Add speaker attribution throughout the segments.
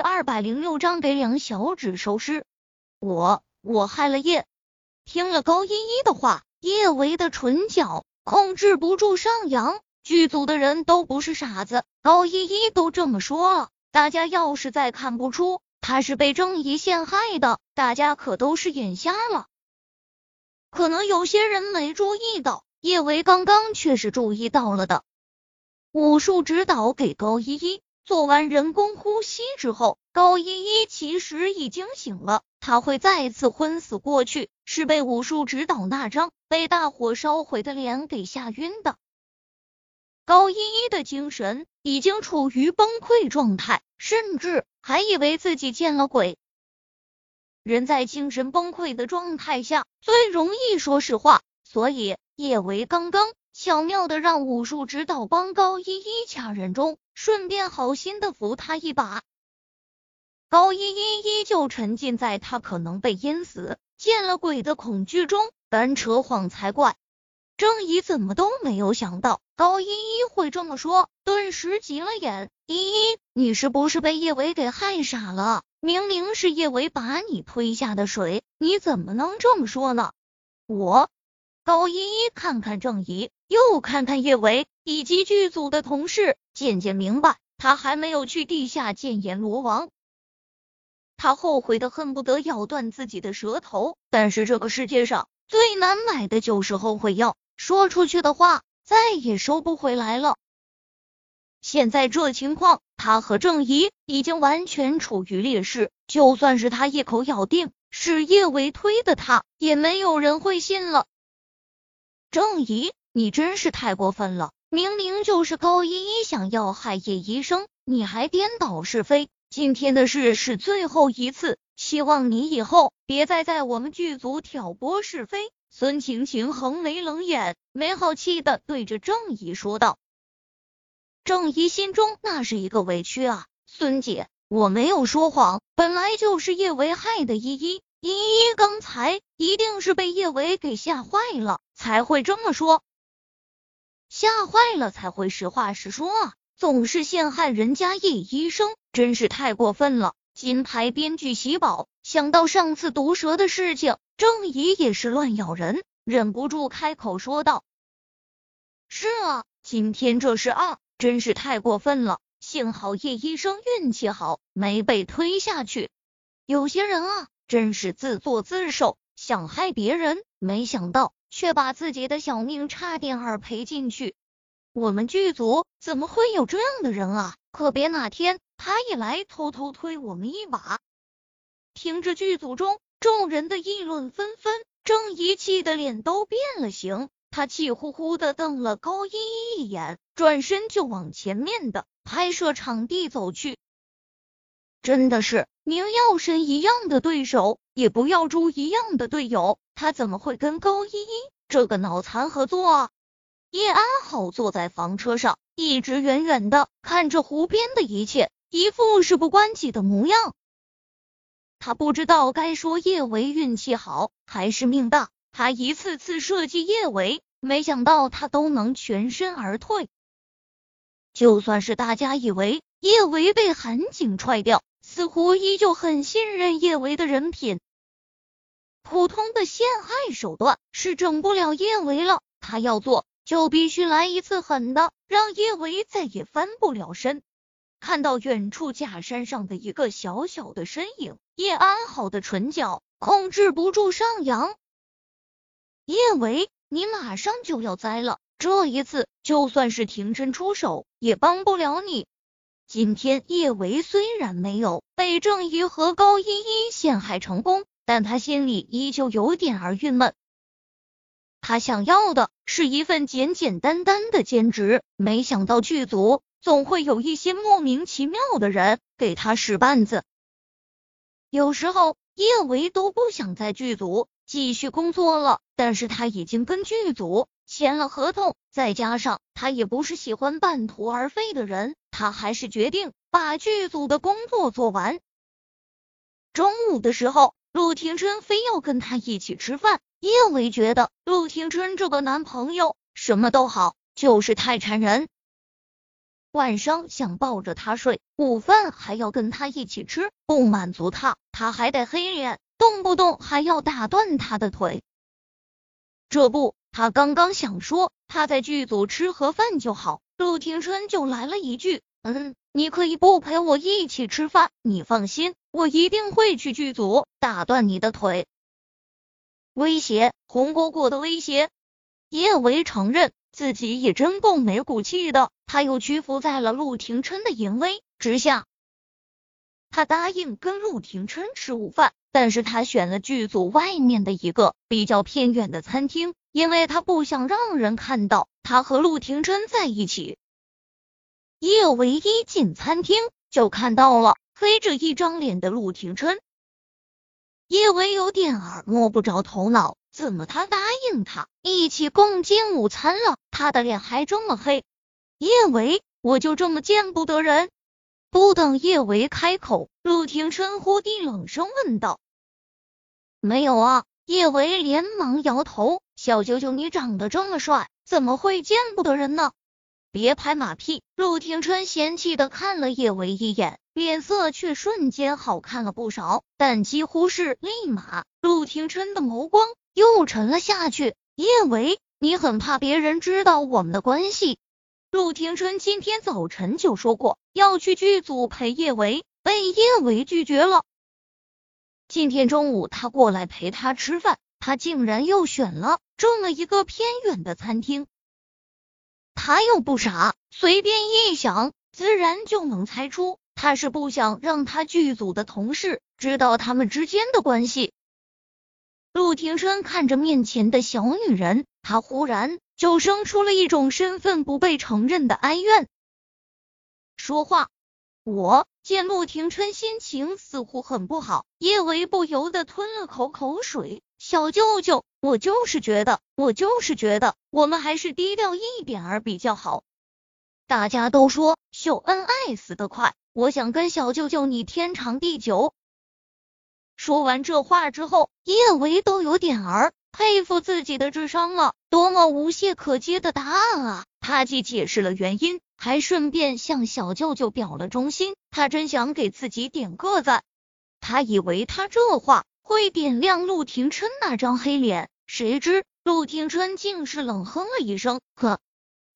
Speaker 1: 第二百零六章给两小指收尸。我我害了叶。听了高依依的话，叶维的唇角控制不住上扬。剧组的人都不是傻子，高依依都这么说了，大家要是再看不出他是被郑怡陷害的，大家可都是眼瞎了。可能有些人没注意到，叶维刚刚却是注意到了的。武术指导给高依依做完人工呼吸之后，高依依其实已经醒了。他会再次昏死过去，是被武术指导那张被大火烧毁的脸给吓晕的。高依依的精神已经处于崩溃状态，甚至还以为自己见了鬼。人在精神崩溃的状态下最容易说实话，所以叶维刚刚巧妙的让武术指导帮高依依掐人中，顺便好心的扶他一把。高依依依旧沉浸在他可能被淹死、见了鬼的恐惧中，单扯谎才怪。郑怡怎么都没有想到高依依会这么说，顿时急了眼。依依，你是不是被叶伟给害傻了？明明是叶伟把你推下的水，你怎么能这么说呢？我高依依看看郑怡，又看看叶维以及剧组的同事，渐渐明白，他还没有去地下见阎罗王。他后悔的恨不得咬断自己的舌头，但是这个世界上最难买的就是后悔药。说出去的话再也收不回来了。现在这情况，他和郑怡已经完全处于劣势。就算是他一口咬定是叶维推的他，也没有人会信了。郑怡，你真是太过分了！明明就是高依依想要害叶医生，你还颠倒是非。今天的事是最后一次，希望你以后别再在我们剧组挑拨是非。孙晴晴横眉冷眼，没好气的对着郑怡说道：“郑怡心中那是一个委屈啊，孙姐，我没有说谎，本来就是叶维害的。依依，依依刚才一定是被叶维给吓坏了，才会这么说，吓坏了才会实话实说啊，总是陷害人家叶医生，真是太过分了。”金牌编剧喜宝想到上次毒蛇的事情。郑怡也是乱咬人，忍不住开口说道：“是啊，今天这事啊，真是太过分了。幸好叶医生运气好，没被推下去。有些人啊，真是自作自受，想害别人，没想到却把自己的小命差点儿赔进去。我们剧组怎么会有这样的人啊？可别哪天他一来，偷偷推我们一把。”听着剧组中。众人的议论纷纷，郑怡气的脸都变了形，他气呼呼的瞪了高依依一眼，转身就往前面的拍摄场地走去。真的是宁要神一样的对手，也不要猪一样的队友，他怎么会跟高依依这个脑残合作啊？叶安好坐在房车上，一直远远的看着湖边的一切，一副事不关己的模样。他不知道该说叶维运气好还是命大，他一次次设计叶维，没想到他都能全身而退。就算是大家以为叶维被韩景踹掉，似乎依旧很信任叶维的人品。普通的陷害手段是整不了叶维了，他要做就必须来一次狠的，让叶维再也翻不了身。看到远处假山上的一个小小的身影。叶安好的唇角控制不住上扬。叶维，你马上就要栽了，这一次就算是庭琛出手也帮不了你。今天叶维虽然没有被郑怡和高依依陷害成功，但他心里依旧有点儿郁闷。他想要的是一份简简单单的兼职，没想到剧组总会有一些莫名其妙的人给他使绊子。有时候叶维都不想在剧组继续工作了，但是他已经跟剧组签了合同，再加上他也不是喜欢半途而废的人，他还是决定把剧组的工作做完。中午的时候，陆廷琛非要跟他一起吃饭，叶维觉得陆廷琛这个男朋友什么都好，就是太缠人。晚上想抱着他睡，午饭还要跟他一起吃，不满足他，他还得黑脸，动不动还要打断他的腿。这不，他刚刚想说他在剧组吃盒饭就好，陆廷琛就来了一句：“嗯，你可以不陪我一起吃饭，你放心，我一定会去剧组打断你的腿。”威胁，红果果的威胁。叶维承认自己也真够没骨气的，他又屈服在了陆廷琛的淫威之下。他答应跟陆廷琛吃午饭。但是他选了剧组外面的一个比较偏远的餐厅，因为他不想让人看到他和陆廷琛在一起。叶唯一进餐厅就看到了黑着一张脸的陆廷琛，叶维有点儿摸不着头脑，怎么他答应他一起共进午餐了，他的脸还这么黑？叶维，我就这么见不得人？不等叶维开口，陆廷琛忽地冷声问道：“没有啊？”叶维连忙摇头：“小舅舅，你长得这么帅，怎么会见不得人呢？”别拍马屁！陆廷琛嫌弃的看了叶维一眼，脸色却瞬间好看了不少。但几乎是立马，陆廷琛的眸光又沉了下去。叶维，你很怕别人知道我们的关系？陆廷琛今天早晨就说过要去剧组陪叶维，被叶维拒绝了。今天中午他过来陪他吃饭，他竟然又选了这么一个偏远的餐厅。他又不傻，随便一想，自然就能猜出他是不想让他剧组的同事知道他们之间的关系。陆廷琛看着面前的小女人，他忽然。就生出了一种身份不被承认的哀怨。说话，我见陆廷琛心情似乎很不好，叶维不由得吞了口口水。小舅舅，我就是觉得，我就是觉得，我们还是低调一点儿比较好。大家都说秀恩爱死得快，我想跟小舅舅你天长地久。说完这话之后，叶维都有点儿。佩服自己的智商了，多么无懈可击的答案啊！他既解释了原因，还顺便向小舅舅表了忠心。他真想给自己点个赞。他以为他这话会点亮陆廷琛那张黑脸，谁知陆廷琛竟是冷哼了一声。呵，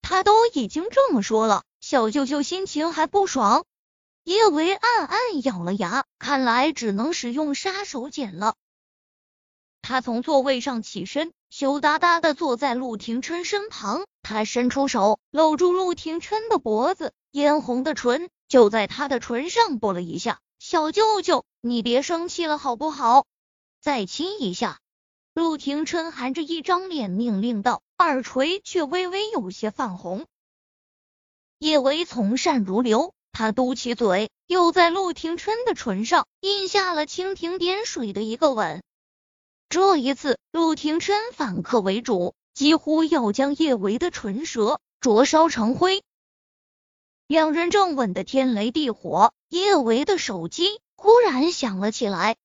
Speaker 1: 他都已经这么说了，小舅舅心情还不爽。叶维暗暗咬了牙，看来只能使用杀手锏了。他从座位上起身，羞答答的坐在陆廷琛身旁。他伸出手搂住陆廷琛的脖子，嫣红的唇就在他的唇上啵了一下。小舅舅，你别生气了好不好？再亲一下。陆廷琛含着一张脸命令道，耳垂却微微有些泛红。叶维从善如流，他嘟起嘴，又在陆廷琛的唇上印下了蜻蜓点水的一个吻。这一次，陆廷琛反客为主，几乎要将叶维的唇舌灼烧成灰。两人正吻得天雷地火，叶维的手机忽然响了起来，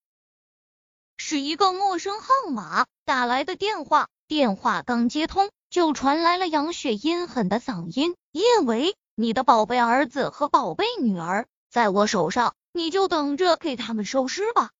Speaker 1: 是一个陌生号码打来的电话。电话刚接通，就传来了杨雪阴狠的嗓音：“叶维，你的宝贝儿子和宝贝女儿在我手上，你就等着给他们收尸吧。”